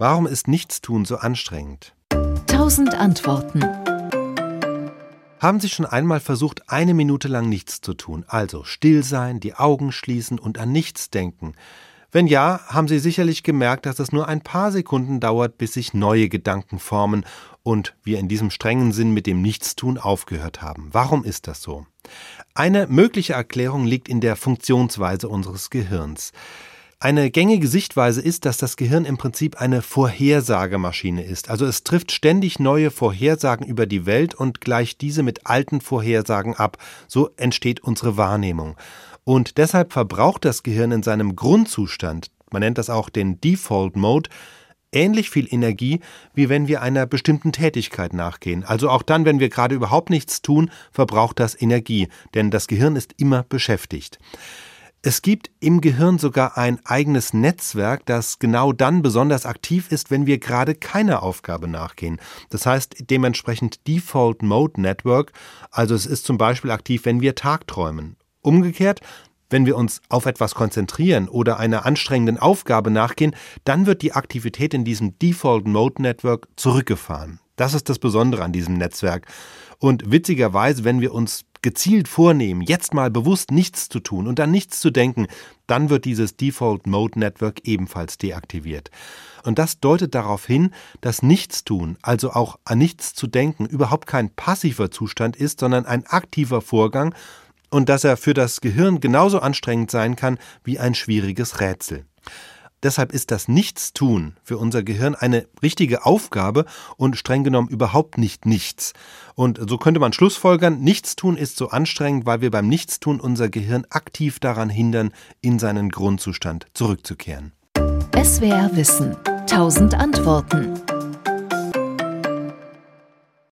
Warum ist Nichtstun so anstrengend? Tausend Antworten. Haben Sie schon einmal versucht, eine Minute lang nichts zu tun? Also still sein, die Augen schließen und an nichts denken. Wenn ja, haben Sie sicherlich gemerkt, dass es nur ein paar Sekunden dauert, bis sich neue Gedanken formen und wir in diesem strengen Sinn mit dem Nichtstun aufgehört haben. Warum ist das so? Eine mögliche Erklärung liegt in der Funktionsweise unseres Gehirns. Eine gängige Sichtweise ist, dass das Gehirn im Prinzip eine Vorhersagemaschine ist. Also es trifft ständig neue Vorhersagen über die Welt und gleicht diese mit alten Vorhersagen ab. So entsteht unsere Wahrnehmung. Und deshalb verbraucht das Gehirn in seinem Grundzustand, man nennt das auch den Default Mode, ähnlich viel Energie, wie wenn wir einer bestimmten Tätigkeit nachgehen. Also auch dann, wenn wir gerade überhaupt nichts tun, verbraucht das Energie, denn das Gehirn ist immer beschäftigt. Es gibt im Gehirn sogar ein eigenes Netzwerk, das genau dann besonders aktiv ist, wenn wir gerade keiner Aufgabe nachgehen. Das heißt dementsprechend Default Mode Network, also es ist zum Beispiel aktiv, wenn wir tagträumen. Umgekehrt, wenn wir uns auf etwas konzentrieren oder einer anstrengenden Aufgabe nachgehen, dann wird die Aktivität in diesem Default Mode Network zurückgefahren. Das ist das Besondere an diesem Netzwerk. Und witzigerweise, wenn wir uns gezielt vornehmen, jetzt mal bewusst nichts zu tun und an nichts zu denken, dann wird dieses Default Mode Network ebenfalls deaktiviert. Und das deutet darauf hin, dass Nichtstun, also auch an nichts zu denken, überhaupt kein passiver Zustand ist, sondern ein aktiver Vorgang und dass er für das Gehirn genauso anstrengend sein kann wie ein schwieriges Rätsel. Deshalb ist das Nichtstun für unser Gehirn eine richtige Aufgabe und streng genommen überhaupt nicht nichts. Und so könnte man schlussfolgern, Nichtstun ist so anstrengend, weil wir beim Nichtstun unser Gehirn aktiv daran hindern, in seinen Grundzustand zurückzukehren. SWR Wissen. Tausend Antworten.